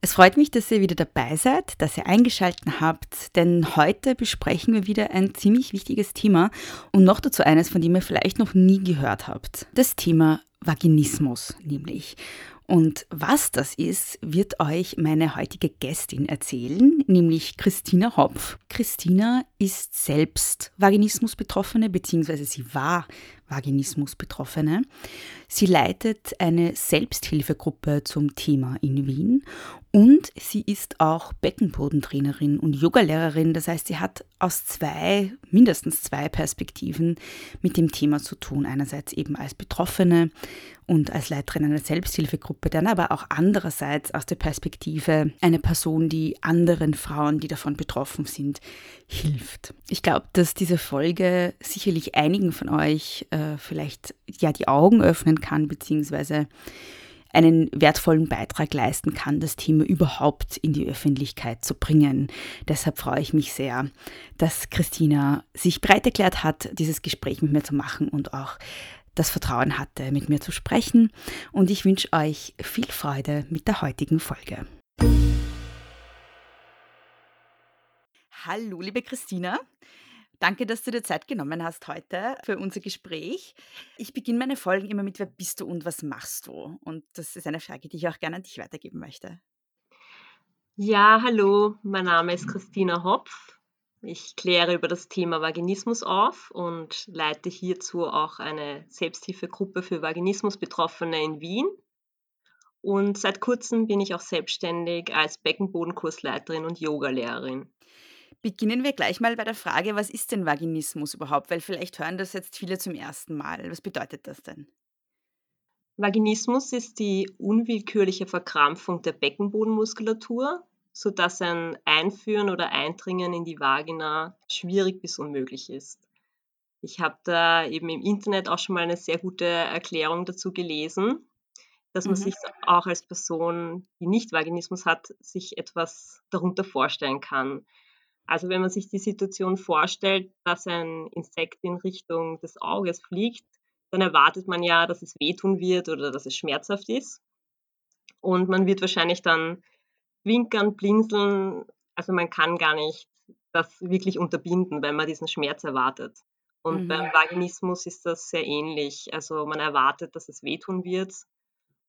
Es freut mich, dass ihr wieder dabei seid, dass ihr eingeschaltet habt, denn heute besprechen wir wieder ein ziemlich wichtiges Thema und noch dazu eines, von dem ihr vielleicht noch nie gehört habt. Das Thema Vaginismus nämlich. Und was das ist, wird euch meine heutige Gästin erzählen, nämlich Christina Hopf. Christina ist selbst Vaginismus-Betroffene, beziehungsweise sie war Vaginismus-Betroffene. Sie leitet eine Selbsthilfegruppe zum Thema in Wien und sie ist auch Beckenbodentrainerin und Yogalehrerin. Das heißt, sie hat aus zwei, mindestens zwei Perspektiven mit dem Thema zu tun. Einerseits eben als Betroffene und als Leiterin einer Selbsthilfegruppe, dann aber auch andererseits aus der Perspektive einer Person, die anderen Frauen, die davon betroffen sind, hilft. Ich glaube, dass diese Folge sicherlich einigen von euch äh, vielleicht ja die Augen öffnen kann, beziehungsweise einen wertvollen Beitrag leisten kann, das Thema überhaupt in die Öffentlichkeit zu bringen. Deshalb freue ich mich sehr, dass Christina sich bereit erklärt hat, dieses Gespräch mit mir zu machen und auch das Vertrauen hatte, mit mir zu sprechen. Und ich wünsche euch viel Freude mit der heutigen Folge. Hallo, liebe Christina. Danke, dass du dir Zeit genommen hast heute für unser Gespräch. Ich beginne meine Folgen immer mit Wer bist du und was machst du? Und das ist eine Frage, die ich auch gerne an dich weitergeben möchte. Ja, hallo, mein Name ist Christina Hopf. Ich kläre über das Thema Vaginismus auf und leite hierzu auch eine Selbsthilfegruppe für Vaginismus-Betroffene in Wien. Und seit kurzem bin ich auch selbstständig als Beckenbodenkursleiterin und Yogalehrerin. Beginnen wir gleich mal bei der Frage, was ist denn Vaginismus überhaupt? Weil vielleicht hören das jetzt viele zum ersten Mal. Was bedeutet das denn? Vaginismus ist die unwillkürliche Verkrampfung der Beckenbodenmuskulatur, sodass ein Einführen oder Eindringen in die Vagina schwierig bis unmöglich ist. Ich habe da eben im Internet auch schon mal eine sehr gute Erklärung dazu gelesen, dass man mhm. sich auch als Person, die nicht Vaginismus hat, sich etwas darunter vorstellen kann. Also wenn man sich die Situation vorstellt, dass ein Insekt in Richtung des Auges fliegt, dann erwartet man ja, dass es wehtun wird oder dass es schmerzhaft ist. Und man wird wahrscheinlich dann winkern, blinzeln. Also man kann gar nicht das wirklich unterbinden, weil man diesen Schmerz erwartet. Und mhm. beim Vaginismus ist das sehr ähnlich. Also man erwartet, dass es wehtun wird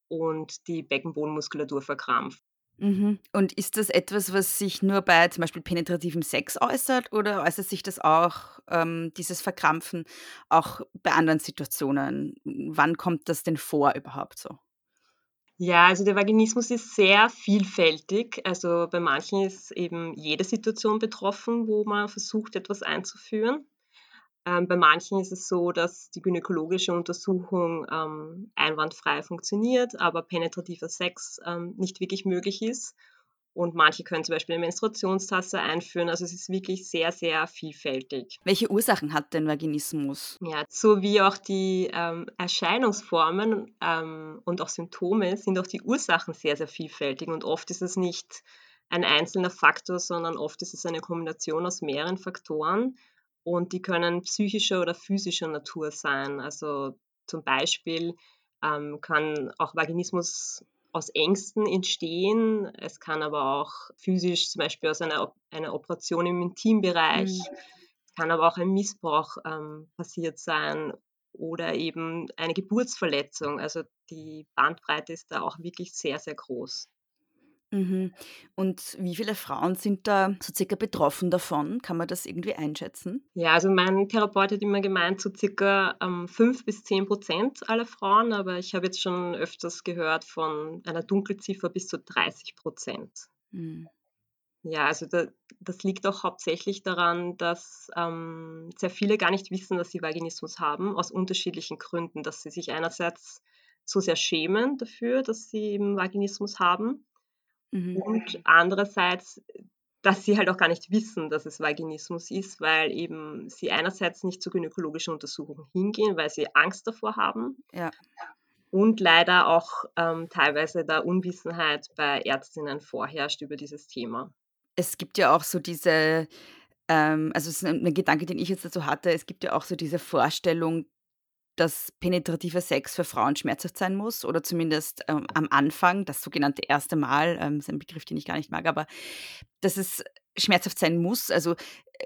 und die Beckenbodenmuskulatur verkrampft. Mhm. Und ist das etwas, was sich nur bei zum Beispiel penetrativem Sex äußert oder äußert sich das auch, ähm, dieses Verkrampfen, auch bei anderen Situationen? Wann kommt das denn vor überhaupt so? Ja, also der Vaginismus ist sehr vielfältig. Also bei manchen ist eben jede Situation betroffen, wo man versucht, etwas einzuführen. Ähm, bei manchen ist es so, dass die gynäkologische Untersuchung ähm, einwandfrei funktioniert, aber penetrativer Sex ähm, nicht wirklich möglich ist. Und manche können zum Beispiel eine Menstruationstasse einführen. Also es ist wirklich sehr, sehr vielfältig. Welche Ursachen hat denn Vaginismus? Ja, so wie auch die ähm, Erscheinungsformen ähm, und auch Symptome sind auch die Ursachen sehr, sehr vielfältig. Und oft ist es nicht ein einzelner Faktor, sondern oft ist es eine Kombination aus mehreren Faktoren und die können psychischer oder physischer Natur sein. Also zum Beispiel ähm, kann auch Vaginismus aus Ängsten entstehen. Es kann aber auch physisch, zum Beispiel aus einer, einer Operation im Intimbereich, mhm. es kann aber auch ein Missbrauch ähm, passiert sein oder eben eine Geburtsverletzung. Also die Bandbreite ist da auch wirklich sehr, sehr groß. Mhm. Und wie viele Frauen sind da so circa betroffen davon? Kann man das irgendwie einschätzen? Ja, also mein Therapeut hat immer gemeint, so circa ähm, 5 bis 10 Prozent aller Frauen, aber ich habe jetzt schon öfters gehört von einer Dunkelziffer bis zu 30 Prozent. Mhm. Ja, also da, das liegt auch hauptsächlich daran, dass ähm, sehr viele gar nicht wissen, dass sie Vaginismus haben, aus unterschiedlichen Gründen, dass sie sich einerseits so sehr schämen dafür, dass sie eben Vaginismus haben Mhm. und andererseits, dass sie halt auch gar nicht wissen, dass es Vaginismus ist, weil eben sie einerseits nicht zur gynäkologischen Untersuchung hingehen, weil sie Angst davor haben Ja. und leider auch ähm, teilweise da Unwissenheit bei Ärztinnen vorherrscht über dieses Thema. Es gibt ja auch so diese, ähm, also es ist ein 'n Gedanke, den ich jetzt dazu hatte, es gibt ja auch so diese Vorstellung, dass penetrativer Sex für Frauen schmerzhaft sein muss oder zumindest, ähm, am Anfang, das sogenannte erste Mal, ähm, ist ein Begriff, den ich gar nicht mag, aber dass es schmerzhaft sein muss. Also,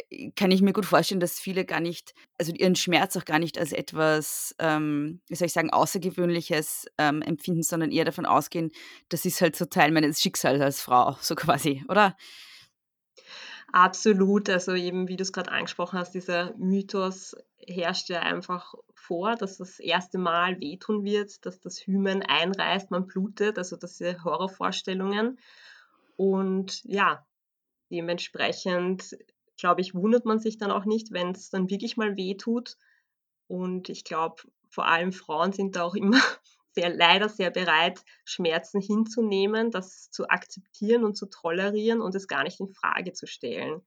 äh, kann ich mir gut vorstellen, dass viele gar nicht also ihren Schmerz auch gar nicht als etwas, ähm, wie soll ich sagen, Außergewöhnliches, ähm, empfinden, sondern eher davon ausgehen, das ist halt so Teil meines Schicksals als Frau, so quasi, oder? Absolut, also eben wie du es gerade angesprochen hast, dieser Mythos herrscht ja einfach vor, dass das erste Mal wehtun wird, dass das Hymen einreißt, man blutet, also diese Horrorvorstellungen. Und ja, dementsprechend, glaube ich, wundert man sich dann auch nicht, wenn es dann wirklich mal wehtut. Und ich glaube, vor allem Frauen sind da auch immer sehr leider sehr bereit, Schmerzen hinzunehmen, das zu akzeptieren und zu tolerieren und es gar nicht in Frage zu stellen.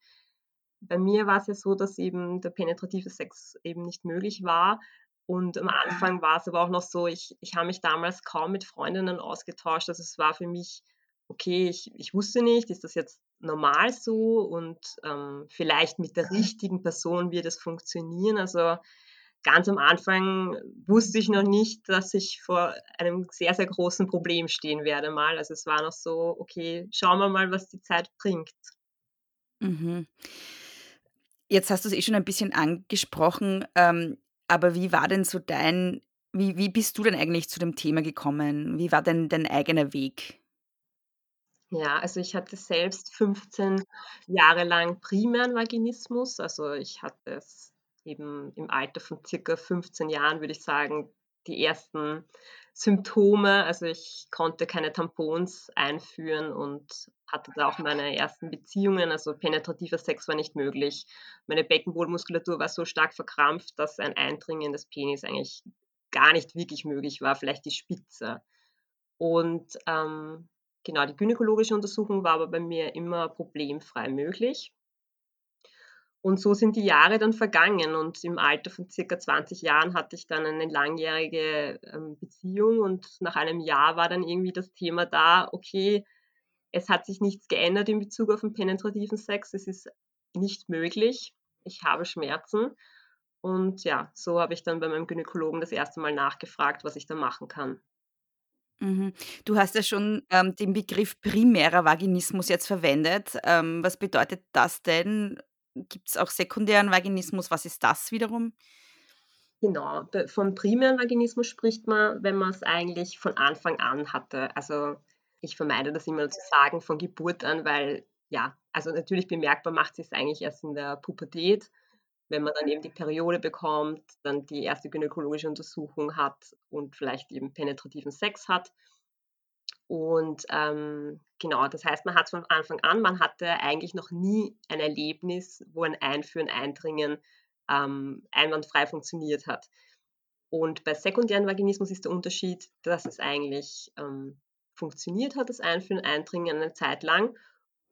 Bei mir war es ja so, dass eben der penetrative Sex eben nicht möglich war. Und am Anfang war es aber auch noch so, ich, ich habe mich damals kaum mit Freundinnen ausgetauscht. Also es war für mich, okay, ich, ich wusste nicht, ist das jetzt normal so und ähm, vielleicht mit der richtigen Person wird es funktionieren. Also ganz am Anfang wusste ich noch nicht, dass ich vor einem sehr, sehr großen Problem stehen werde mal. Also es war noch so, okay, schauen wir mal, was die Zeit bringt. Mhm. Jetzt hast du es eh schon ein bisschen angesprochen, ähm, aber wie war denn so dein wie wie bist du denn eigentlich zu dem Thema gekommen? Wie war denn dein eigener Weg? Ja, also ich hatte selbst 15 Jahre lang primären Vaginismus. Also ich hatte es eben im Alter von circa 15 Jahren, würde ich sagen, die ersten Symptome. Also ich konnte keine Tampons einführen und hatte da auch meine ersten Beziehungen. Also penetrativer Sex war nicht möglich. Meine Beckenbodenmuskulatur war so stark verkrampft, dass ein Eindringen des Penis eigentlich gar nicht wirklich möglich war, vielleicht die Spitze. Und ähm, genau, die gynäkologische Untersuchung war aber bei mir immer problemfrei möglich. Und so sind die Jahre dann vergangen und im Alter von circa 20 Jahren hatte ich dann eine langjährige ähm, Beziehung und nach einem Jahr war dann irgendwie das Thema da, okay, es hat sich nichts geändert in Bezug auf den penetrativen Sex, es ist nicht möglich, ich habe Schmerzen und ja, so habe ich dann bei meinem Gynäkologen das erste Mal nachgefragt, was ich da machen kann. Mhm. Du hast ja schon, ähm, den Begriff primärer Vaginismus jetzt verwendet. Ähm, was bedeutet das denn? Gibt's auch sekundären Vaginismus? Was ist das wiederum? Genau, vom primären Vaginismus spricht man, wenn man es eigentlich von Anfang an hatte. Also, ich vermeide das immer zu sagen von Geburt an, weil ja, also natürlich bemerkbar macht sich's eigentlich erst in der Pubertät, wenn man dann eben die Periode bekommt, dann die erste gynäkologische Untersuchung hat und vielleicht eben penetrativen Sex hat. Und, ähm, genau, das heißt, man hat's von Anfang an man hatte eigentlich noch nie ein Erlebnis, wo ein Einführen, Eindringen, ähm, einwandfrei funktioniert hat. Und bei sekundären Vaginismus ist der Unterschied, dass es eigentlich, ähm, funktioniert hat, das Einführen, Eindringen eine Zeit lang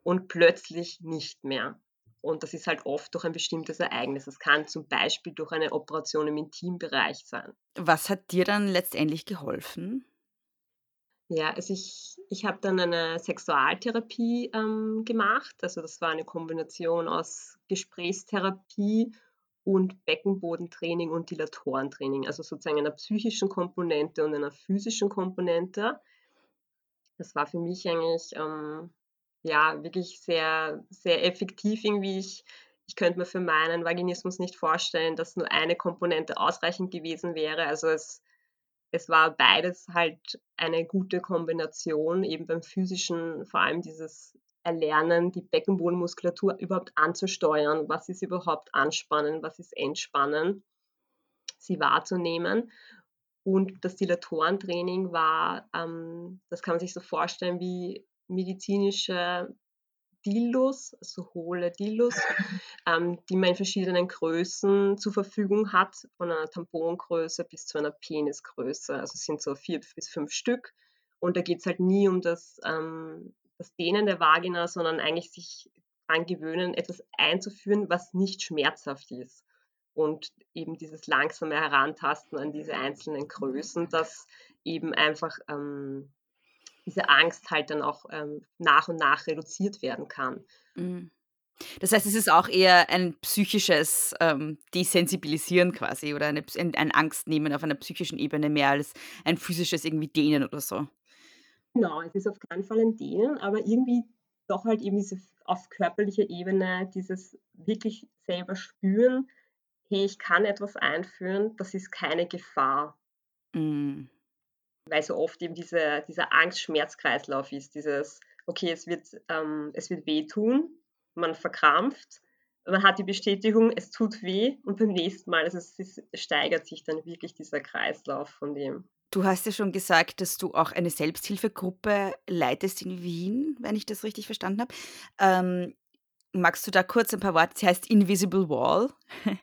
und plötzlich nicht mehr. Und das ist halt oft durch ein bestimmtes Ereignis. Das kann zum Beispiel durch eine Operation im Intimbereich sein. Was hat dir dann letztendlich geholfen? Ja, also ich ich habe dann eine Sexualtherapie, ähm, gemacht. Also, das war eine Kombination aus Gesprächstherapie und Beckenbodentraining und Dilatorentraining, also sozusagen einer psychischen Komponente und einer physischen Komponente. Das war für mich eigentlich, ähm, ja, wirklich sehr sehr effektiv irgendwie. Ich ich könnte mir für meinen Vaginismus nicht vorstellen, dass nur eine Komponente ausreichend gewesen wäre. Also, es es war beides halt eine gute Kombination, eben beim physischen, vor allem dieses Erlernen, die Beckenbodenmuskulatur überhaupt anzusteuern. Was ist überhaupt anspannen, was ist entspannen, sie wahrzunehmen. Und das Dilatorentraining war, ähm, das kann man sich so vorstellen wie medizinische Dildos, also hohle Dildos, ähm, die man in verschiedenen Größen zur Verfügung hat, von einer Tampongröße bis zu einer Penisgröße. Also es sind so vier bis fünf Stück. Und da geht es halt nie um das, ähm, das Dehnen der Vagina, sondern eigentlich sich daran gewöhnen, etwas einzuführen, was nicht schmerzhaft ist. Und eben dieses langsame Herantasten an diese einzelnen Größen, dass eben einfach ähm, diese Angst halt dann auch ähm, nach und nach reduziert werden kann. Mhm. Das heißt, es ist auch eher ein psychisches ähm, Desensibilisieren quasi oder eine, ein, ein Angstnehmen auf einer psychischen Ebene mehr als ein physisches irgendwie Dehnen oder so. Genau, es ist auf keinen Fall ein Dehnen, aber irgendwie doch halt eben diese auf körperlicher Ebene dieses wirklich selber spüren, hey, ich kann etwas einführen, das ist keine Gefahr. Mm. Weil so oft eben diese, dieser Angst-Schmerz-Kreislauf ist, dieses, okay, es wird, ähm, es wird wehtun, man verkrampft, man hat die Bestätigung, es tut weh und beim nächsten Mal, also es, es steigert sich dann wirklich dieser Kreislauf von dem. Du hast ja schon gesagt, dass du auch eine Selbsthilfegruppe leitest in Wien, wenn ich das richtig verstanden habe. Ähm, magst du da kurz ein paar Worte? Sie heißt Invisible Wall.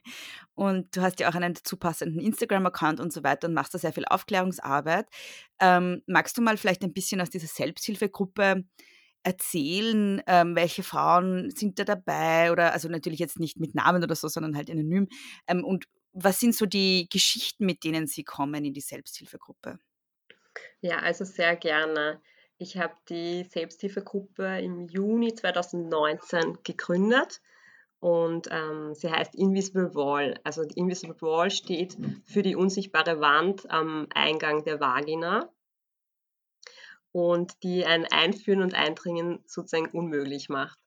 Und du hast ja auch einen dazu passenden Instagram-Account und so weiter und machst da sehr viel Aufklärungsarbeit. Ähm, magst du mal vielleicht ein bisschen aus dieser Selbsthilfegruppe erzählen, ähm, welche Frauen sind da dabei? Oder also natürlich jetzt nicht mit Namen oder so, sondern halt anonym. Ähm, und was sind so die Geschichten, mit denen sie kommen in die Selbsthilfegruppe? Ja, also sehr gerne. Ich habe die Selbsthilfegruppe im Juni 2019 gegründet und ähm, sie heißt Invisible Wall. Also die Invisible Wall steht für die unsichtbare Wand am Eingang der Vagina und die ein Einführen und Eindringen sozusagen unmöglich macht.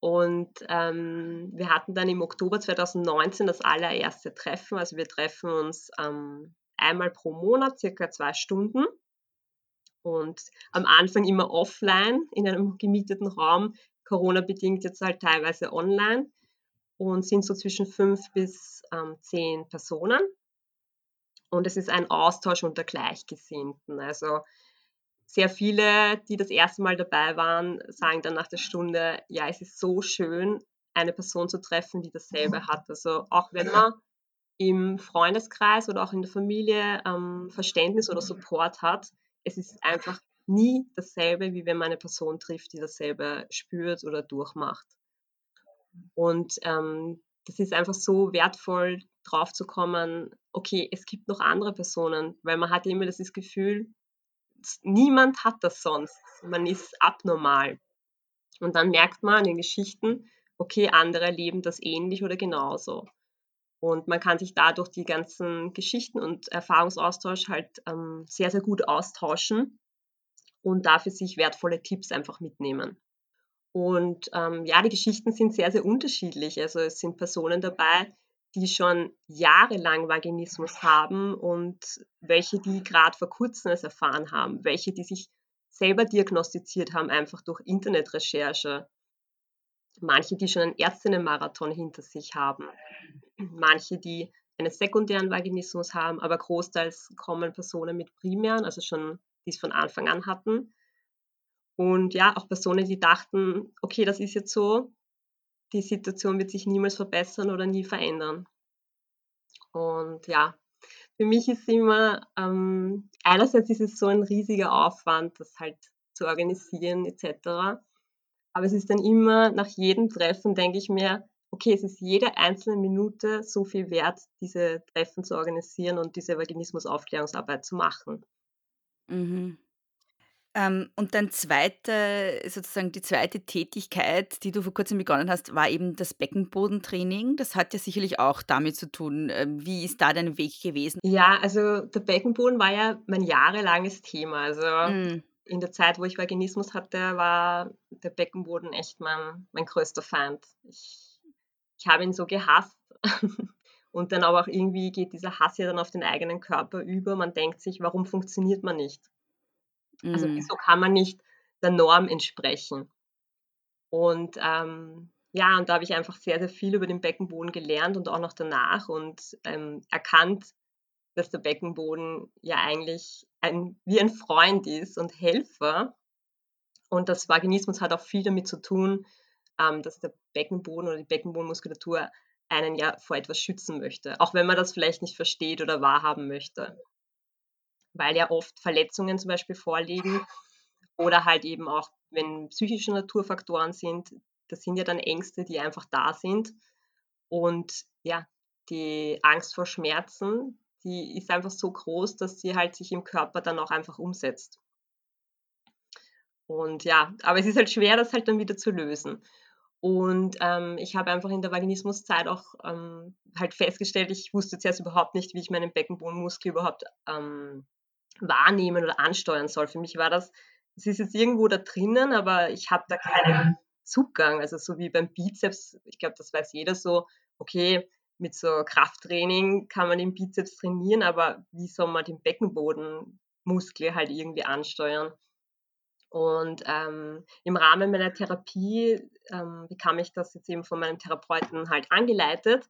Und ähm, wir hatten dann im Oktober 2019 das allererste Treffen. Also wir treffen uns ähm, einmal pro Monat, circa zwei Stunden und am Anfang immer offline in einem gemieteten Raum, Corona-bedingt jetzt halt teilweise online und sind so zwischen fünf bis ähm, zehn Personen. Und es ist ein Austausch unter Gleichgesinnten. Also sehr viele, die das erste Mal dabei waren, sagen dann nach der Stunde, ja, es ist so schön, eine Person zu treffen, die dasselbe hat. Also auch wenn man im Freundeskreis oder auch in der Familie ähm, Verständnis oder Support hat, es ist einfach nie dasselbe, wie wenn man eine Person trifft, die dasselbe spürt oder durchmacht. Und ähm, das ist einfach so wertvoll, drauf zu kommen, okay, es gibt noch andere Personen, weil man hat immer das Gefühl, niemand hat das sonst. Man ist abnormal. Und dann merkt man in den Geschichten, okay, andere erleben das ähnlich oder genauso. Und man kann sich dadurch die ganzen Geschichten und Erfahrungsaustausch halt ähm, sehr, sehr gut austauschen und dafür sich wertvolle Tipps einfach mitnehmen. Und ähm, ja, die Geschichten sind sehr, sehr unterschiedlich. Also es sind Personen dabei, die schon jahrelang Vaginismus haben und welche, die gerade vor kurzem es erfahren haben, welche, die sich selber diagnostiziert haben, einfach durch Internetrecherche, manche, die schon einen Ärztinnenmarathon hinter sich haben, manche, die einen sekundären Vaginismus haben, aber großteils kommen Personen mit primären, also schon, die es von Anfang an hatten. Und ja, auch Personen, die dachten, okay, das ist jetzt so, die Situation wird sich niemals verbessern oder nie verändern. Und ja, für mich ist immer, ähm, einerseits ist es so ein riesiger Aufwand, das halt zu organisieren etc. Aber es ist dann immer, nach jedem Treffen denke ich mir, okay, es ist jede einzelne Minute so viel wert, diese Treffen zu organisieren und diese Vaginismus-Aufklärungsarbeit zu machen. Mhm. Ähm, und dann zweite, sozusagen die zweite Tätigkeit, die du vor kurzem begonnen hast, war eben das Beckenbodentraining. Das hat ja sicherlich auch damit zu tun. Ähm, wie ist da dein Weg gewesen? Ja, also der Beckenboden war ja mein jahrelanges Thema. Also Mhm. in der Zeit, wo ich Vaginismus hatte, war der Beckenboden echt mein, mein größter Feind. Ich, ich habe ihn so gehasst. Und dann aber auch irgendwie geht dieser Hass ja dann auf den eigenen Körper über. Man denkt sich, warum funktioniert man nicht? Also Mhm. wieso kann man nicht der Norm entsprechen? Und ähm, ja, und da habe ich einfach sehr, sehr viel über den Beckenboden gelernt und auch noch danach und ähm, erkannt, dass der Beckenboden ja eigentlich ein, wie ein Freund ist und Helfer. Und das Vaginismus hat auch viel damit zu tun, ähm, dass der Beckenboden oder die Beckenbodenmuskulatur einen ja vor etwas schützen möchte, auch wenn man das vielleicht nicht versteht oder wahrhaben möchte. Weil ja oft Verletzungen zum Beispiel vorliegen oder halt eben auch, wenn psychische Naturfaktoren sind, das sind ja dann Ängste, die einfach da sind. Und ja, die Angst vor Schmerzen, die ist einfach so groß, dass sie halt sich im Körper dann auch einfach umsetzt. Und ja, aber es ist halt schwer, das halt dann wieder zu lösen. Und ähm, ich habe einfach in der Vaginismuszeit auch ähm, halt festgestellt, ich wusste zuerst überhaupt nicht, wie ich meinen Beckenbodenmuskel überhaupt ähm, wahrnehmen oder ansteuern soll. Für mich war das, es ist jetzt irgendwo da drinnen, aber ich habe da keinen Zugang. Also so wie beim Bizeps, ich glaube, das weiß jeder so, okay, mit so Krafttraining kann man den Bizeps trainieren, aber wie soll man den Beckenbodenmuskel halt irgendwie ansteuern? Und ähm, im Rahmen meiner Therapie ähm, bekam ich das jetzt eben von meinem Therapeuten halt angeleitet.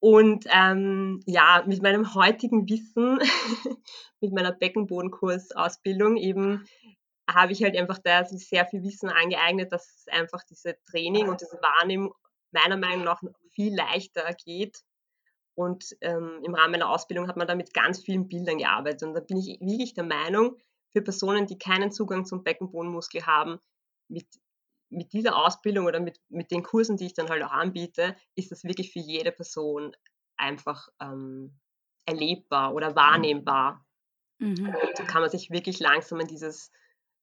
Und ähm, ja, mit meinem heutigen Wissen, mit meiner Beckenbodenkursausbildung eben, habe ich halt einfach da sehr viel Wissen angeeignet, dass einfach diese Training und diese Wahrnehmung meiner Meinung nach viel leichter geht. Und ähm, im Rahmen meiner Ausbildung hat man da mit ganz vielen Bildern gearbeitet. Und da bin ich wirklich der Meinung, für Personen, die keinen Zugang zum Beckenbodenmuskel haben, mit, mit dieser Ausbildung oder mit, mit den Kursen, die ich dann halt auch anbiete, ist das wirklich für jede Person einfach ähm, erlebbar oder wahrnehmbar. Mhm. Und da kann man sich wirklich langsam in dieses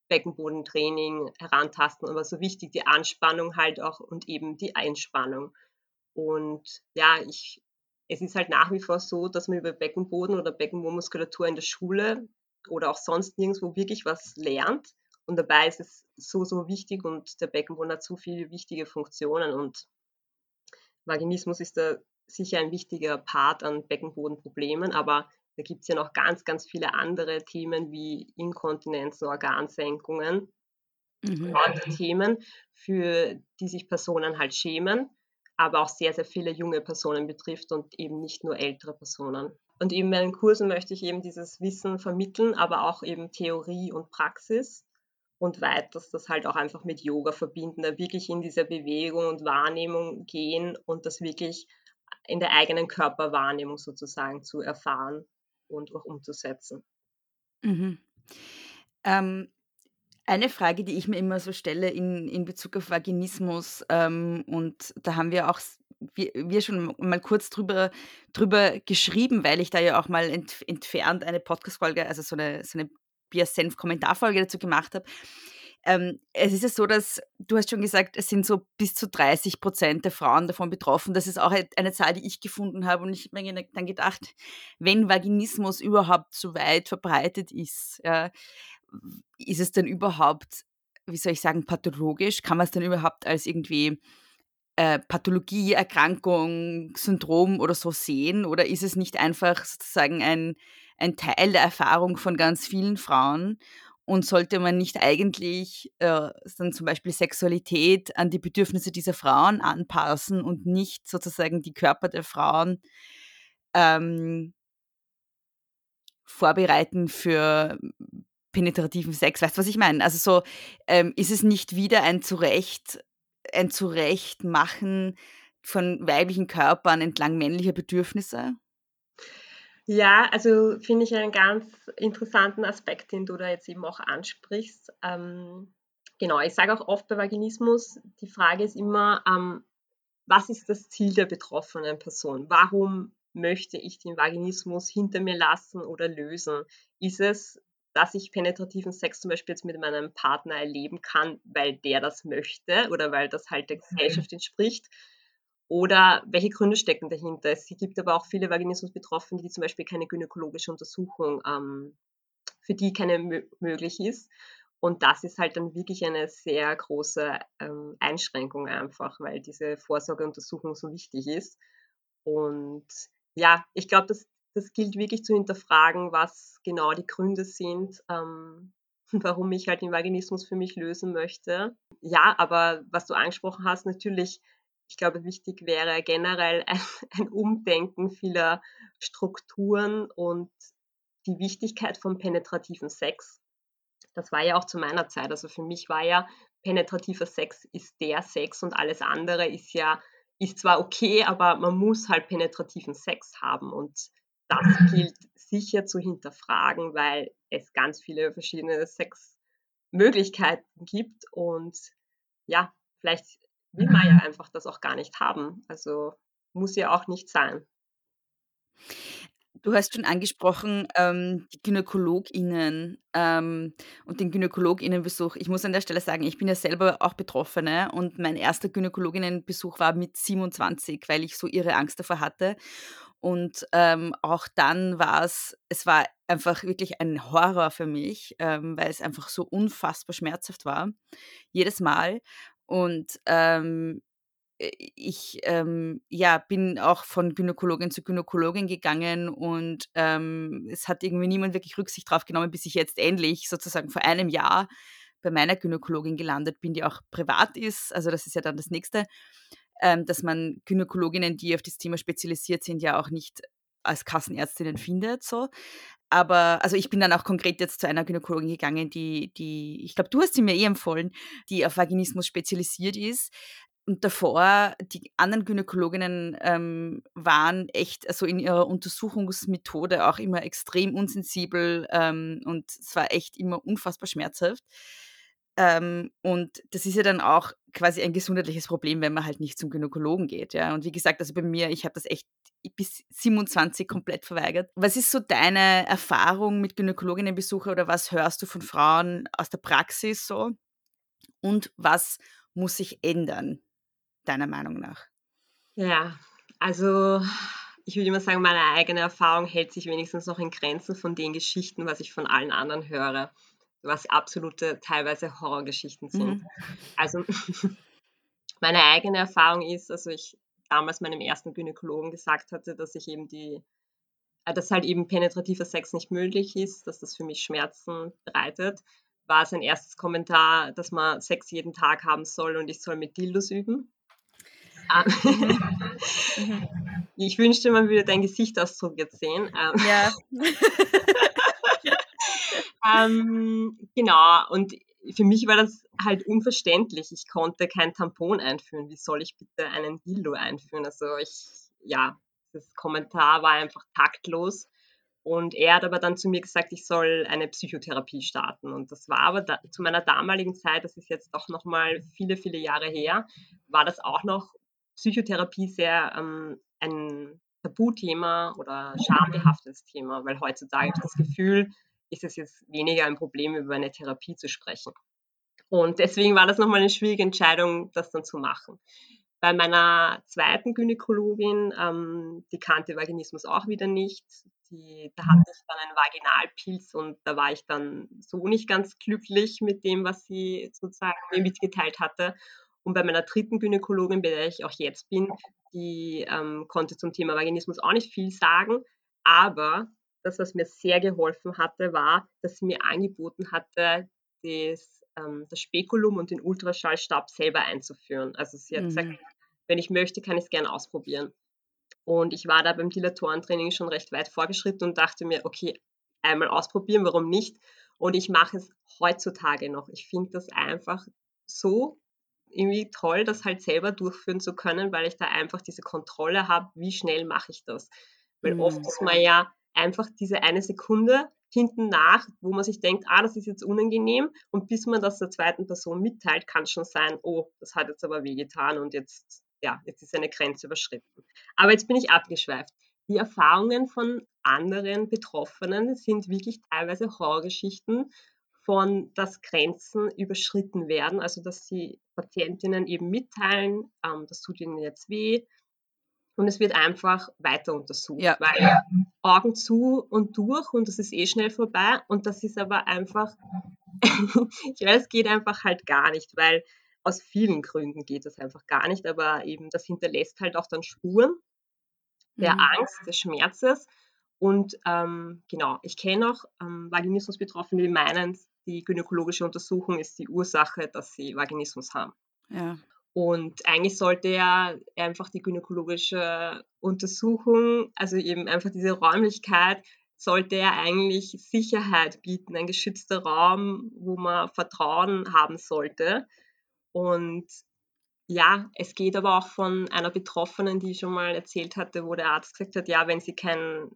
Beckenbodentraining herantasten. Aber so wichtig die Anspannung halt auch und eben die Einspannung. Und ja, ich, es ist halt nach wie vor so, dass man über Beckenboden oder Beckenbodenmuskulatur in der Schule oder auch sonst nirgendwo wirklich was lernt. Und dabei ist es so, so wichtig und der Beckenboden hat so viele wichtige Funktionen und Vaginismus ist da sicher ein wichtiger Part an Beckenbodenproblemen, aber da gibt es ja noch ganz, ganz viele andere Themen wie Inkontinenzen, Organsenkungen, Mhm. Themen, für die sich Personen halt schämen, aber auch sehr, sehr viele junge Personen betrifft und eben nicht nur ältere Personen. Und in meinen Kursen möchte ich eben dieses Wissen vermitteln, aber auch eben Theorie und Praxis und weiters das halt auch einfach mit Yoga verbinden, da wirklich in dieser Bewegung und Wahrnehmung gehen und das wirklich in der eigenen Körperwahrnehmung sozusagen zu erfahren und auch umzusetzen. Mhm. Ähm, eine Frage, die ich mir immer so stelle in, in Bezug auf Vaginismus, ähm, und da haben wir auch wir, wir schon mal kurz drüber, drüber geschrieben, weil ich da ja auch mal ent, entfernt eine Podcast-Folge, also so eine, so eine Bia-Senf-Kommentarfolge dazu gemacht habe. Ähm, es ist ja so, dass du hast schon gesagt, es sind so bis zu 30 Prozent der Frauen davon betroffen. Das ist auch eine Zahl, die ich gefunden habe. Und ich habe mir dann gedacht, wenn Vaginismus überhaupt so weit verbreitet ist, ja, ist es denn überhaupt, wie soll ich sagen, pathologisch? Kann man es denn überhaupt als irgendwie äh, Pathologie, Erkrankung, Syndrom oder so sehen? Oder ist es nicht einfach sozusagen ein, ein Teil der Erfahrung von ganz vielen Frauen? Und sollte man nicht eigentlich äh, dann zum Beispiel Sexualität an die Bedürfnisse dieser Frauen anpassen und nicht sozusagen die Körper der Frauen ähm, vorbereiten für penetrativen Sex. Weißt du, was ich meine? Also so, ähm, ist es nicht wieder ein Zurecht, ein Zurechtmachen von weiblichen Körpern entlang männlicher Bedürfnisse? Ja, also finde ich einen ganz interessanten Aspekt, den du da jetzt eben auch ansprichst. Ähm, genau, ich sage auch oft bei Vaginismus, die Frage ist immer, ähm, was ist das Ziel der betroffenen Person? Warum möchte ich den Vaginismus hinter mir lassen oder lösen? Ist es, dass ich penetrativen Sex zum Beispiel jetzt mit meinem Partner erleben kann, weil der das möchte oder weil das halt der Gesellschaft entspricht? Oder welche Gründe stecken dahinter? Es gibt aber auch viele Vaginismus-Betroffene, die zum Beispiel keine gynäkologische Untersuchung, ähm, für die keine mö möglich ist. Und das ist halt dann wirklich eine sehr große ähm, Einschränkung einfach, weil diese Vorsorgeuntersuchung so wichtig ist. Und ja, ich glaube, das, das gilt wirklich zu hinterfragen, was genau die Gründe sind, ähm, warum ich halt den Vaginismus für mich lösen möchte. Ja, aber was du angesprochen hast, natürlich, ich glaube, wichtig wäre generell ein, ein Umdenken vieler Strukturen und die Wichtigkeit von penetrativen Sex. Das war ja auch zu meiner Zeit. Also für mich war ja penetrativer Sex ist der Sex und alles andere ist ja, ist zwar okay, aber man muss halt penetrativen Sex haben. Und das gilt sicher zu hinterfragen, weil es ganz viele verschiedene Sexmöglichkeiten gibt. Und ja, vielleicht will man ja einfach das auch gar nicht haben. Also muss ja auch nicht sein. Du hast schon angesprochen, ähm, die GynäkologInnen ähm, und den GynäkologInnenbesuch. Ich muss an der Stelle sagen, ich bin ja selber auch Betroffene und mein erster GynäkologInnenbesuch war mit 27, weil ich so ihre Angst davor hatte. Und ähm, auch dann war es, es war einfach wirklich ein Horror für mich, ähm, weil es einfach so unfassbar schmerzhaft war. Jedes Mal. Und ähm, äh, ich ähm, ja, bin auch von Gynäkologin zu Gynäkologin gegangen und ähm, es hat irgendwie niemand wirklich Rücksicht drauf genommen, bis ich jetzt endlich sozusagen vor einem Jahr bei meiner Gynäkologin gelandet bin, die auch privat ist. Also das ist ja dann das nächste, ähm, dass man Gynäkologinnen, die auf das Thema spezialisiert sind, ja auch nicht als Kassenärztinnen findet. So. Aber also ich bin dann auch konkret jetzt zu einer Gynäkologin gegangen, die, die, ich glaube, du hast sie mir eh empfohlen, die auf Vaginismus spezialisiert ist. Und davor, die anderen Gynäkologinnen ähm, waren echt also in ihrer Untersuchungsmethode auch immer extrem unsensibel ähm, und es war echt immer unfassbar schmerzhaft. Ähm, und das ist ja dann auch quasi ein gesundheitliches Problem, wenn man halt nicht zum Gynäkologen geht. Ja? Und wie gesagt, also bei mir, ich habe das echt bis 27 komplett verweigert. Was ist so deine Erfahrung mit Gynäkologinnenbesuche oder was hörst du von Frauen aus der Praxis so? Und was muss sich ändern? deiner Meinung nach? Ja, also ich würde immer sagen, meine eigene Erfahrung hält sich wenigstens noch in Grenzen von den Geschichten, was ich von allen anderen höre, was absolute teilweise Horrorgeschichten sind. Mhm. Also meine eigene Erfahrung ist, also ich damals meinem ersten Gynäkologen gesagt hatte, dass ich eben die, äh, dass halt eben penetrativer Sex nicht möglich ist, dass das für mich Schmerzen bereitet, war sein erstes Kommentar, dass man Sex jeden Tag haben soll und ich soll mit Dildos üben. Ah. ich wünschte, man würde deinen Gesichtsausdruck jetzt sehen. Ähm. Ja. ähm, genau, und für mich war das halt unverständlich. Ich konnte kein Tampon einführen. Wie soll ich bitte einen Dildo einführen? Also ich, ja, das Kommentar war einfach taktlos. Und er hat aber dann zu mir gesagt, ich soll eine Psychotherapie starten. Und das war aber da, zu meiner damaligen Zeit, das ist jetzt doch nochmal viele, viele Jahre her, war das auch noch Psychotherapie sehr ähm, ein Tabuthema oder schambehaftetes Thema, weil heutzutage habe ich das Gefühl, ist es jetzt weniger ein Problem, über eine Therapie zu sprechen. Und deswegen war das nochmal eine schwierige Entscheidung, das dann zu machen. Bei meiner zweiten Gynäkologin, ähm, die kannte Vaginismus auch wieder nicht. Die, da hatte ich dann einen Vaginalpilz und da war ich dann so nicht ganz glücklich mit dem, was sie sozusagen mir mitgeteilt hatte. Und bei meiner dritten Gynäkologin, bei der ich auch jetzt bin, die ähm, konnte zum Thema Vaginismus auch nicht viel sagen. Aber das, was mir sehr geholfen hatte, war, dass sie mir angeboten hatte, das, ähm, das Spekulum und den Ultraschallstab selber einzuführen. Also sie hat mhm. gesagt, wenn ich möchte, kann ich es gerne ausprobieren. Und ich war da beim Dilatorentraining schon recht weit vorgeschritten und dachte mir, okay, einmal ausprobieren, warum nicht? Und ich mache es heutzutage noch. Ich finde das einfach so irgendwie toll, das halt selber durchführen zu können, weil ich da einfach diese Kontrolle habe, wie schnell mache ich das. Weil mhm. oft ist man ja einfach diese eine Sekunde hinten nach, wo man sich denkt, ah, das ist jetzt unangenehm und bis man das der zweiten Person mitteilt, kann schon sein, oh, das hat jetzt aber wehgetan und jetzt, ja, jetzt ist eine Grenze überschritten. Aber jetzt bin ich abgeschweift. Die Erfahrungen von anderen Betroffenen sind wirklich teilweise Horrorgeschichten von, dass Grenzen überschritten werden, also dass die Patientinnen eben mitteilen, ähm, das tut ihnen jetzt weh. Und es wird einfach weiter untersucht, ja. weil Augen zu und durch und das ist eh schnell vorbei. Und das ist aber einfach, ich weiß, es geht einfach halt gar nicht, weil aus vielen Gründen geht das einfach gar nicht, aber eben das hinterlässt halt auch dann Spuren. der Mhm. Angst, des Schmerzes. Und ähm, genau, ich kenne auch ähm, Vaginismus-Betroffene, die meinen, die gynäkologische Untersuchung ist die Ursache, dass sie Vaginismus haben. Ja. Und eigentlich sollte ja einfach die gynäkologische Untersuchung, also eben einfach diese Räumlichkeit, sollte ja eigentlich Sicherheit bieten, ein geschützter Raum, wo man Vertrauen haben sollte. Und ja, es geht aber auch von einer Betroffenen, die schon mal erzählt hatte, wo der Arzt gesagt hat, ja, wenn sie keinen,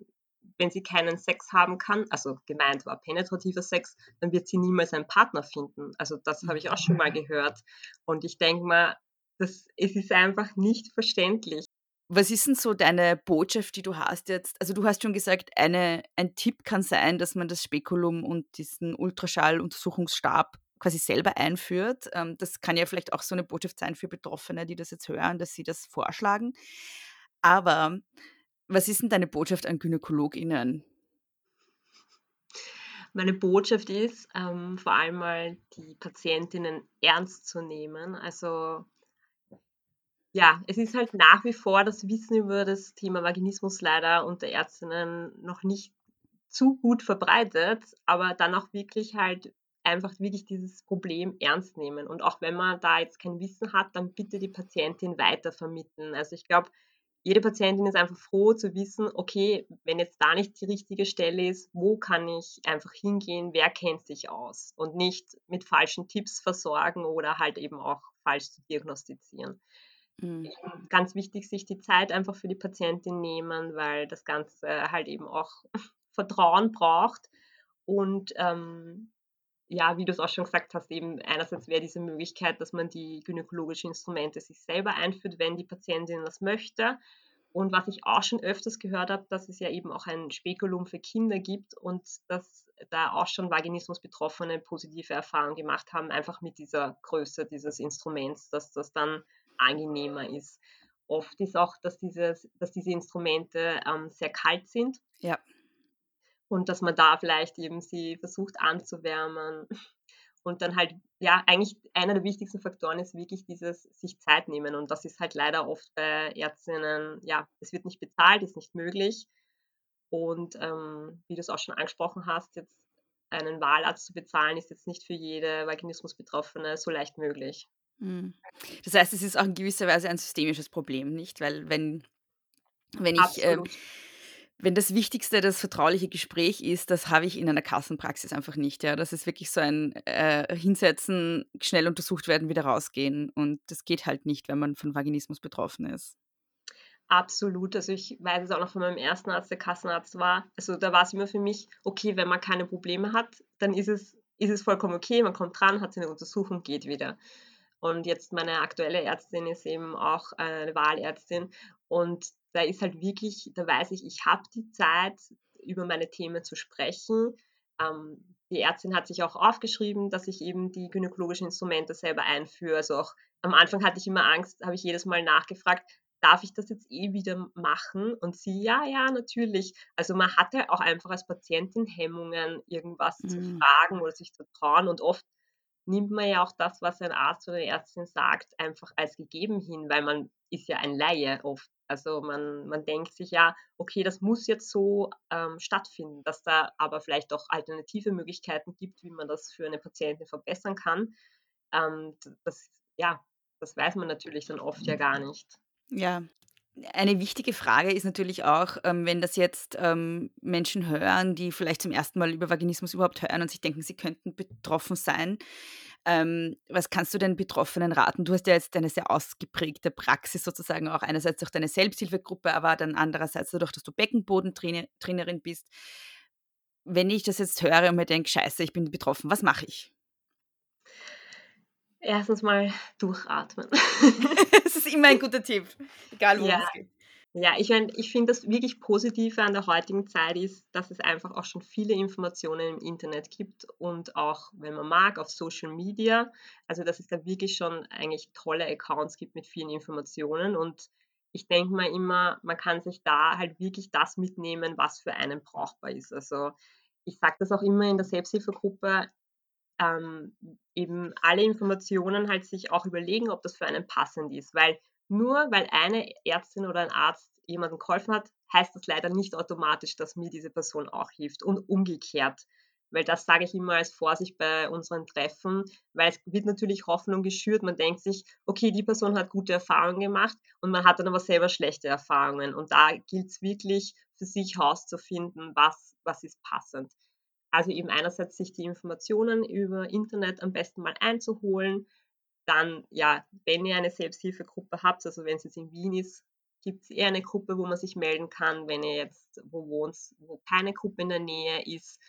wenn sie keinen Sex haben kann, also gemeint war penetrativer Sex, dann wird sie niemals einen Partner finden. Also das habe ich auch schon mal gehört. Und ich denke mal, das, es ist einfach nicht verständlich. Was ist denn so deine Botschaft, die du hast jetzt? Also du hast schon gesagt, eine, ein Tipp kann sein, dass man das Spekulum und diesen Ultraschalluntersuchungsstab quasi selber einführt. Ähm, das kann ja vielleicht auch so eine Botschaft sein für Betroffene, die das jetzt hören, dass sie das vorschlagen. Aber was ist denn deine Botschaft an GynäkologInnen? Meine Botschaft ist, ähm, vor allem mal die Patientinnen ernst zu nehmen. Also ja, es ist halt nach wie vor das Wissen über das Thema Vaginismus leider unter Ärztinnen noch nicht zu gut verbreitet, aber dann auch wirklich halt einfach wirklich dieses Problem ernst nehmen. Und auch wenn man da jetzt kein Wissen hat, dann bitte die Patientin weitervermitteln. Also ich glaube, jede Patientin ist einfach froh zu wissen, okay, wenn jetzt da nicht die richtige Stelle ist, wo kann ich einfach hingehen, wer kennt sich aus und nicht mit falschen Tipps versorgen oder halt eben auch falsch zu diagnostizieren. Mhm. Ganz wichtig, sich die Zeit einfach für die Patientin nehmen, weil das Ganze halt eben auch Vertrauen braucht und ähm, ja, wie du es auch schon gesagt hast, eben einerseits wäre diese Möglichkeit, dass man die gynäkologischen Instrumente sich selber einführt, wenn die Patientin das möchte. Und was ich auch schon öfters gehört habe, dass es ja eben auch ein Spekulum für Kinder gibt und dass da auch schon Vaginismus-Betroffene positive Erfahrungen gemacht haben, einfach mit dieser Größe dieses Instruments, dass das dann angenehmer ist. Oft ist auch, dass, dieses, dass diese Instrumente ähm, sehr kalt sind. Ja. Und dass man da vielleicht eben sie versucht anzuwärmen. Und dann halt, ja, eigentlich einer der wichtigsten Faktoren ist wirklich dieses sich Zeit nehmen. Und das ist halt leider oft bei Ärztinnen, ja, es wird nicht bezahlt, ist nicht möglich. Und ähm, wie du es auch schon angesprochen hast, jetzt einen Wahlarzt zu bezahlen, ist jetzt nicht für jede Vaginismus-Betroffene so leicht möglich. Mhm. Das heißt, es ist auch in gewisser Weise ein systemisches Problem, nicht? Weil wenn, wenn ich, ähm, Absolut. Wenn das Wichtigste das vertrauliche Gespräch ist, das habe ich in einer Kassenpraxis einfach nicht. Ja, das ist wirklich so ein äh, Hinsetzen, schnell untersucht werden, wieder rausgehen. Und das geht halt nicht, wenn man von Vaginismus betroffen ist. Absolut. Also ich weiß es auch noch von meinem ersten Arzt, der Kassenarzt war. Also da war es immer für mich, okay, wenn man keine Probleme hat, dann ist es, ist es vollkommen okay, man kommt dran, hat seine Untersuchung, geht wieder. Und jetzt meine aktuelle Ärztin ist eben auch eine Wahlärztin. Und da ist halt wirklich, da weiß ich, ich habe die Zeit, über meine Themen zu sprechen. Ähm, die Ärztin hat sich auch aufgeschrieben, dass ich eben die gynäkologischen Instrumente selber einführe. Also auch am Anfang hatte ich immer Angst, habe ich jedes Mal nachgefragt, darf ich das jetzt eh wieder machen? Und sie, ja, ja, natürlich. Also man hatte auch einfach als Patientin Hemmungen, irgendwas zu Mhm. fragen oder sich zu trauen. Und oft nimmt man ja auch das, was ein Arzt oder eine Ärztin sagt, einfach als gegeben hin, weil man ist ja ein Laie oft. Also man, man denkt sich ja, okay, das muss jetzt so ähm, stattfinden, dass da aber vielleicht auch alternative Möglichkeiten gibt, wie man das für eine Patientin verbessern kann. Ähm, das, ja, das weiß man natürlich dann oft ja gar nicht. Ja. Eine wichtige Frage ist natürlich auch, ähm, wenn das jetzt ähm, Menschen hören, die vielleicht zum ersten Mal über Vaginismus überhaupt hören und sich denken, sie könnten betroffen sein. Ähm, was kannst du den Betroffenen raten? Du hast ja jetzt eine sehr ausgeprägte Praxis sozusagen, auch einerseits durch deine Selbsthilfegruppe, aber dann andererseits dadurch, dass du Beckenbodentrainerin bist. Wenn ich das jetzt höre und mir denke, scheiße, ich bin betroffen, was mache ich? Erstens mal durchatmen. Das ist immer ein guter Tipp, egal worum Ja. es geht. Ja, ich mein, ich finde, das wirklich Positive an der heutigen Zeit ist, dass es einfach auch schon viele Informationen im Internet gibt und auch, wenn man mag, auf Social Media. Also, dass es da wirklich schon eigentlich tolle Accounts gibt mit vielen Informationen. Und ich denke mal immer, man kann sich da halt wirklich das mitnehmen, was für einen brauchbar ist. Also, ich sage das auch immer in der Selbsthilfegruppe, ähm, eben alle Informationen halt sich auch überlegen, ob das für einen passend ist. Weil nur weil eine Ärztin oder ein Arzt jemandem geholfen hat, heißt das leider nicht automatisch, dass mir diese Person auch hilft und umgekehrt. Weil das sage ich immer als Vorsicht bei unseren Treffen, weil es wird natürlich Hoffnung geschürt. Man denkt sich, okay, die Person hat gute Erfahrungen gemacht und man hat dann aber selber schlechte Erfahrungen. Und da gilt es wirklich für sich herauszufinden, was, was ist passend. Also eben einerseits sich die Informationen über Internet am besten mal einzuholen. Dann, ja, wenn ihr eine Selbsthilfegruppe habt, also wenn es jetzt in Wien ist, gibt es eher eine Gruppe, wo man sich melden kann. Wenn ihr jetzt wo wohnt, wo keine Gruppe in der Nähe ist,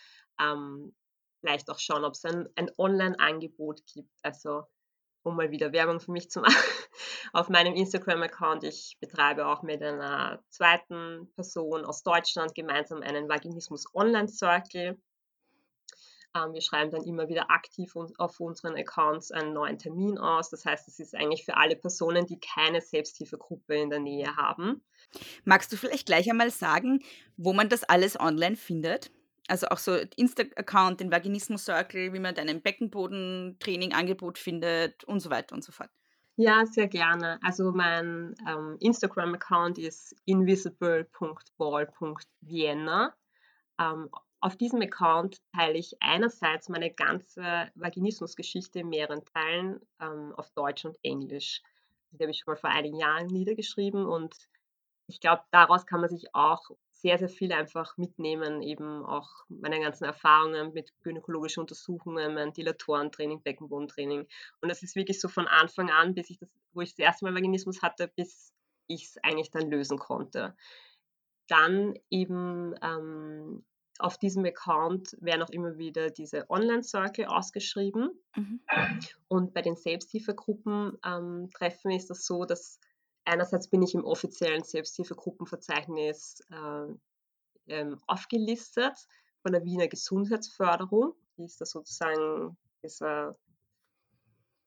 ähm, vielleicht auch schauen, ob es ein, ein Online-Angebot gibt. Also um mal wieder Werbung für mich zu machen, auf meinem Instagram-Account. Ich betreibe auch mit einer zweiten Person aus Deutschland gemeinsam einen Vaginismus Online-Circle. Ähm, wir schreiben dann immer wieder aktiv auf unseren Accounts einen neuen Termin aus. Das heißt, es ist eigentlich für alle Personen, die keine Selbsthilfegruppe in der Nähe haben. Magst du vielleicht gleich einmal sagen, wo man das alles online findet? Also auch so Insta-Account, den Vaginismus Circle, wie man deinen Beckenbodentraining-Angebot findet und so weiter und so fort. Ja, sehr gerne. Also mein ähm, Instagram-Account ist invisible.ball.vienna. Ähm, auf diesem Account teile ich einerseits meine ganze Vaginismus-Geschichte in mehreren Teilen ähm, auf Deutsch und Englisch. Die habe ich schon mal vor einigen Jahren niedergeschrieben und ich glaube, daraus kann man sich auch sehr, sehr viel einfach mitnehmen, eben auch meine ganzen Erfahrungen mit gynäkologischen Untersuchungen, mein Dilatorentraining, Beckenbodentraining. Und das ist wirklich so von Anfang an, bis ich das, wo ich das erste Mal Vaginismus hatte, bis ich es eigentlich dann lösen konnte. Dann eben ähm, auf diesem Account werden auch immer wieder diese Online-Circle ausgeschrieben. Mhm. Und bei den Selbsthilfegruppen-Treffen ähm, ist das so, dass einerseits bin ich im offiziellen Selbsthilfegruppenverzeichnis äh, ähm, aufgelistet von der Wiener Gesundheitsförderung. Die ist da sozusagen dieser,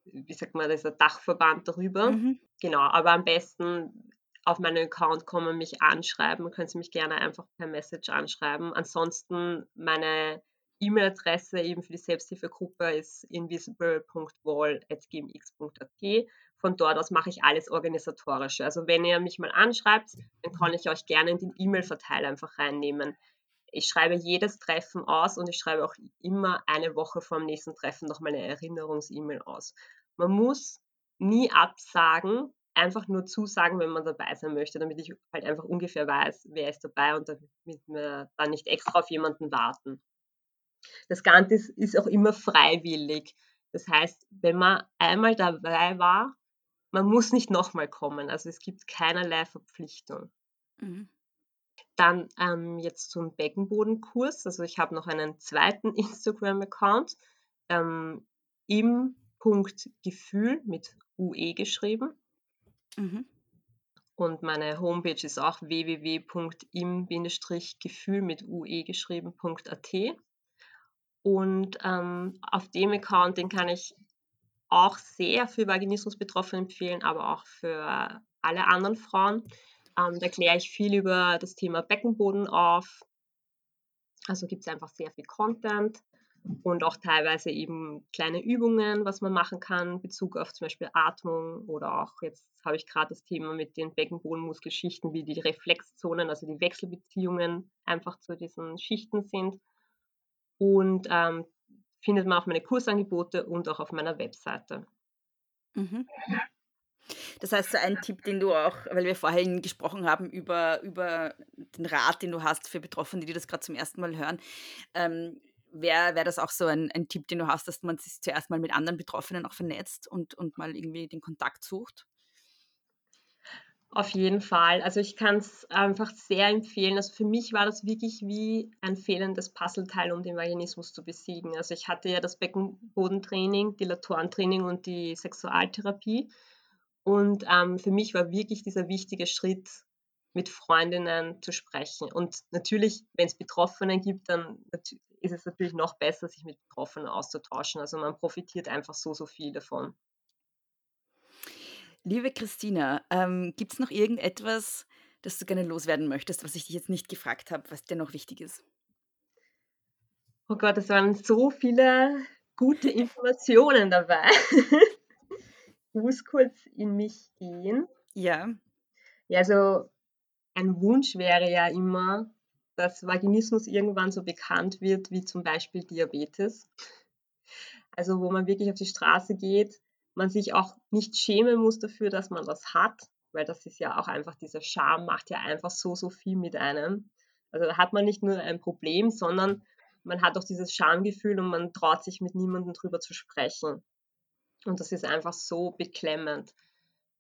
wie sagt man, dieser Dachverband darüber. Mhm. Genau, aber am besten auf meinen Account kommen, mich anschreiben, können Sie mich gerne einfach per Message anschreiben. Ansonsten meine E-Mail-Adresse eben für die Selbsthilfegruppe ist invisible.wall.gmx.at. Von dort aus mache ich alles organisatorische. Also wenn ihr mich mal anschreibt, dann kann ich euch gerne in den E-Mail-Verteiler einfach reinnehmen. Ich schreibe jedes Treffen aus und ich schreibe auch immer eine Woche vor dem nächsten Treffen noch meine Erinnerungs-E-Mail aus. Man muss nie absagen, einfach nur zusagen, wenn man dabei sein möchte, damit ich halt einfach ungefähr weiß, wer ist dabei und damit wir dann nicht extra auf jemanden warten. Das Ganze ist, ist auch immer freiwillig. Das heißt, wenn man einmal dabei war, man muss nicht nochmal kommen. Also es gibt keinerlei Verpflichtung. Mhm. Dann ähm, jetzt zum Beckenbodenkurs. Also ich habe noch einen zweiten Instagram-Account ähm, im Punkt Gefühl mit UE geschrieben. Mhm. Und meine Homepage ist auch www.im-gefühl mit UE geschrieben.at. Und ähm, auf dem Account, den kann ich auch sehr für Vaginismus-Betroffene empfehlen, aber auch für alle anderen Frauen. Ähm, da kläre ich viel über das Thema Beckenboden auf. Also gibt es einfach sehr viel Content und auch teilweise eben kleine Übungen, was man machen kann, in Bezug auf zum Beispiel Atmung oder auch jetzt habe ich gerade das Thema mit den Beckenbodenmuskelschichten, wie die Reflexzonen, also die Wechselbeziehungen einfach zu diesen Schichten sind und ähm, findet man auch meine Kursangebote und auch auf meiner Webseite. Mhm. Das heißt, so ein Tipp, den du auch, weil wir vorhin gesprochen haben über, über den Rat, den du hast für Betroffene, die das gerade zum ersten Mal hören, ähm, wäre wär das auch so ein, ein Tipp, den du hast, dass man sich zuerst mal mit anderen Betroffenen auch vernetzt und, und mal irgendwie den Kontakt sucht? Auf jeden Fall. Also ich kann es einfach sehr empfehlen. Also für mich war das wirklich wie ein fehlendes Puzzleteil, um den Vaginismus zu besiegen. Also ich hatte ja das Beckenbodentraining, Dilatorentraining und die Sexualtherapie. Und ähm, für mich war wirklich dieser wichtige Schritt, mit Freundinnen zu sprechen. Und natürlich, wenn es Betroffene gibt, dann ist es natürlich noch besser, sich mit Betroffenen auszutauschen. Also man profitiert einfach so, so viel davon. Liebe Christina, ähm, gibt es noch irgendetwas, das du gerne loswerden möchtest, was ich dich jetzt nicht gefragt habe, was dir noch wichtig ist? Oh Gott, es waren so viele gute Informationen dabei. ich muss kurz in mich gehen. Ja. Ja, also ein Wunsch wäre ja immer, dass Vaginismus irgendwann so bekannt wird wie zum Beispiel Diabetes. Also wo man wirklich auf die Straße geht, man sich auch nicht schämen muss dafür, dass man das hat, weil das ist ja auch einfach, dieser Scham macht ja einfach so, so viel mit einem. Also da hat man nicht nur ein Problem, sondern man hat auch dieses Schamgefühl und man traut sich mit niemandem drüber zu sprechen. Und das ist einfach so beklemmend.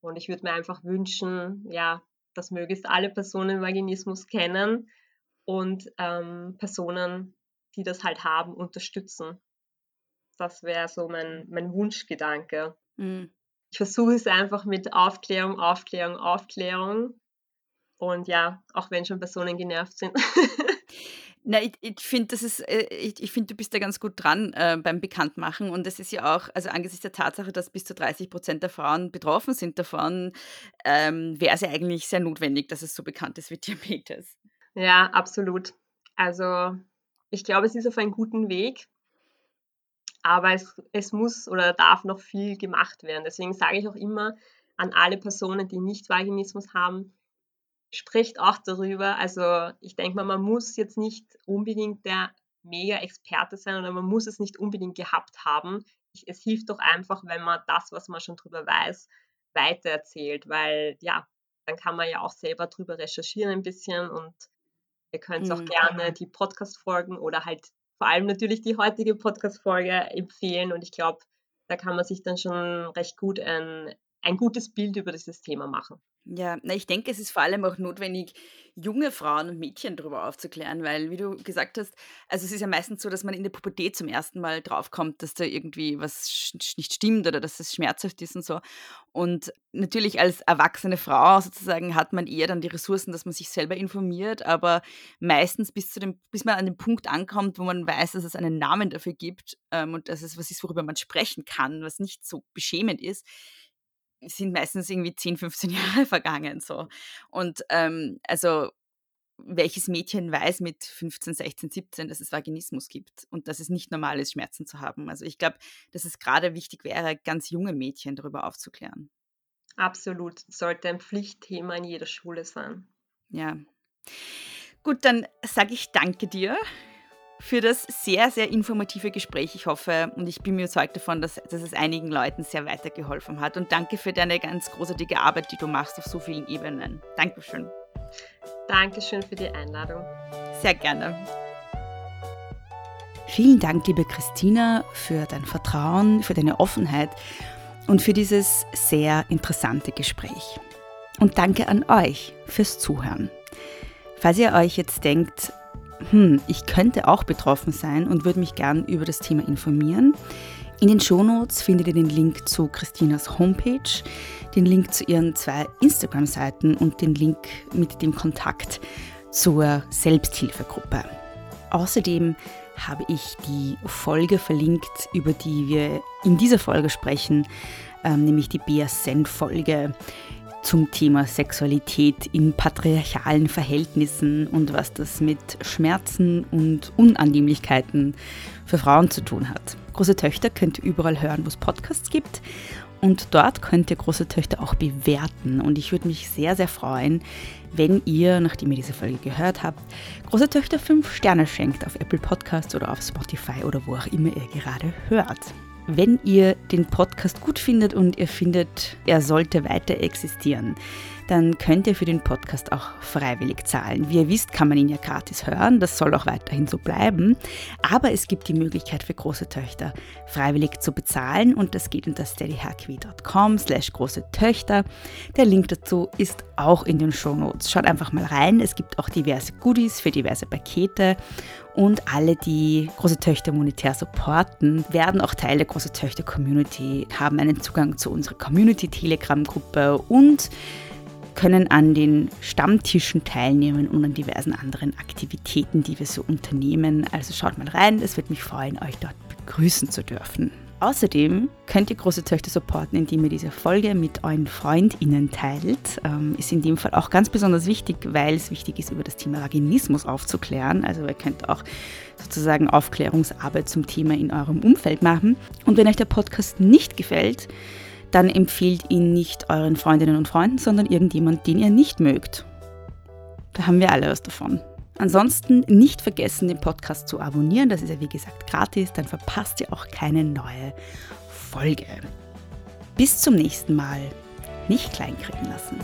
Und ich würde mir einfach wünschen, ja, dass möglichst alle Personen Vaginismus kennen und ähm, Personen, die das halt haben, unterstützen. Das wäre so mein, mein Wunschgedanke. Mhm. Ich versuche es einfach mit Aufklärung, Aufklärung, Aufklärung. Und ja, auch wenn schon Personen genervt sind. Na, ich, ich finde, äh, ich, ich finde, du bist da ganz gut dran äh, beim Bekanntmachen. Und es ist ja auch, also angesichts der Tatsache, dass bis zu 30 Prozent der Frauen betroffen sind davon, ähm, wäre es ja eigentlich sehr notwendig, dass es so bekannt ist wie Diabetes. Ja, absolut. Also ich glaube, es ist auf einem guten Weg, aber es, es muss oder darf noch viel gemacht werden. Deswegen sage ich auch immer an alle Personen, die nicht Vaginismus haben, spricht auch darüber. Also ich denke mal, man muss jetzt nicht unbedingt der Mega-Experte sein oder man muss es nicht unbedingt gehabt haben. Ich, es hilft doch einfach, wenn man das, was man schon drüber weiß, weitererzählt, weil ja, dann kann man ja auch selber drüber recherchieren ein bisschen und ihr könnt mhm. auch gerne die Podcast-Folgen oder halt vor allem natürlich die heutige Podcast-Folge empfehlen und ich glaube, da kann man sich dann schon recht gut ein, ein gutes Bild über dieses Thema machen. Ja, na, ich denke, es ist vor allem auch notwendig, junge Frauen und Mädchen darüber aufzuklären, weil, wie du gesagt hast, also es ist ja meistens so, dass man in der Pubertät zum ersten Mal draufkommt, dass da irgendwie was nicht stimmt oder dass es schmerzhaft ist und so. Und natürlich als erwachsene Frau sozusagen hat man eher dann die Ressourcen, dass man sich selber informiert, aber meistens bis, zu dem, bis man an den Punkt ankommt, wo man weiß, dass es einen Namen dafür gibt ähm, und dass es was ist, worüber man sprechen kann, was nicht so beschämend ist, sind meistens irgendwie 10, 15 Jahre vergangen so. Und ähm, also welches Mädchen weiß mit 15, 16, 17, dass es Vaginismus gibt und dass es nicht normal ist, Schmerzen zu haben. Also ich glaube, dass es gerade wichtig wäre, ganz junge Mädchen darüber aufzuklären. Absolut. Sollte ein Pflichtthema in jeder Schule sein. Ja. Gut, dann sage ich danke dir für das sehr, sehr informative Gespräch. Ich hoffe und ich bin mir überzeugt davon, dass, dass es einigen Leuten sehr weitergeholfen hat. Und danke für deine ganz großartige Arbeit, die du machst auf so vielen Ebenen. Dankeschön. Dankeschön für die Einladung. Sehr gerne. Vielen Dank, liebe Christina, für dein Vertrauen, für deine Offenheit und für dieses sehr interessante Gespräch. Und danke an euch fürs Zuhören. Falls ihr euch jetzt denkt, hm, ich könnte auch betroffen sein und würde mich gern über das Thema informieren. In den Shownotes findet ihr den Link zu Christinas Homepage, den Link zu ihren zwei Instagram-Seiten und den Link mit dem Kontakt zur Selbsthilfegruppe. Außerdem habe ich die Folge verlinkt, über die wir in dieser Folge sprechen, ähm, nämlich die BSN-Folge zum Thema Sexualität in patriarchalen Verhältnissen und was das mit Schmerzen und Unannehmlichkeiten für Frauen zu tun hat. Große Töchter könnt ihr überall hören, wo es Podcasts gibt. Und dort könnt ihr große Töchter auch bewerten. Und ich würde mich sehr, sehr freuen, wenn ihr, nachdem ihr diese Folge gehört habt, große Töchter fünf Sterne schenkt auf Apple Podcasts oder auf Spotify oder wo auch immer ihr gerade hört. Wenn ihr den Podcast gut findet und ihr findet, er sollte weiter existieren, dann könnt ihr für den Podcast auch freiwillig zahlen. Wie ihr wisst, kann man ihn ja gratis hören, das soll auch weiterhin so bleiben. Aber es gibt die Möglichkeit für große Töchter, freiwillig zu bezahlen und das geht unter steadyhackwe.com slash große Töchter. Der Link dazu ist auch in den Shownotes. Schaut einfach mal rein, es gibt auch diverse Goodies für diverse Pakete und alle, die große Töchter monetär supporten, werden auch Teil der große Töchter Community, haben einen Zugang zu unserer Community Telegram Gruppe und können an den Stammtischen teilnehmen und an diversen anderen Aktivitäten, die wir so unternehmen. Also schaut mal rein, es würde mich freuen, euch dort begrüßen zu dürfen. Außerdem könnt ihr große Töchter supporten, indem ihr diese Folge mit euren FreundInnen teilt. Ähm, ist in dem Fall auch ganz besonders wichtig, weil es wichtig ist, über das Thema Vaginismus aufzuklären. Also ihr könnt auch sozusagen Aufklärungsarbeit zum Thema in eurem Umfeld machen. Und wenn euch der Podcast nicht gefällt, dann empfehlt ihn nicht euren Freundinnen und Freunden, sondern irgendjemand, den ihr nicht mögt. Da haben wir alle was davon. Ansonsten nicht vergessen, den Podcast zu abonnieren. Das ist ja wie gesagt gratis, dann verpasst ihr auch keine neue Folge. Bis zum nächsten Mal. Nicht kleinkriegen lassen.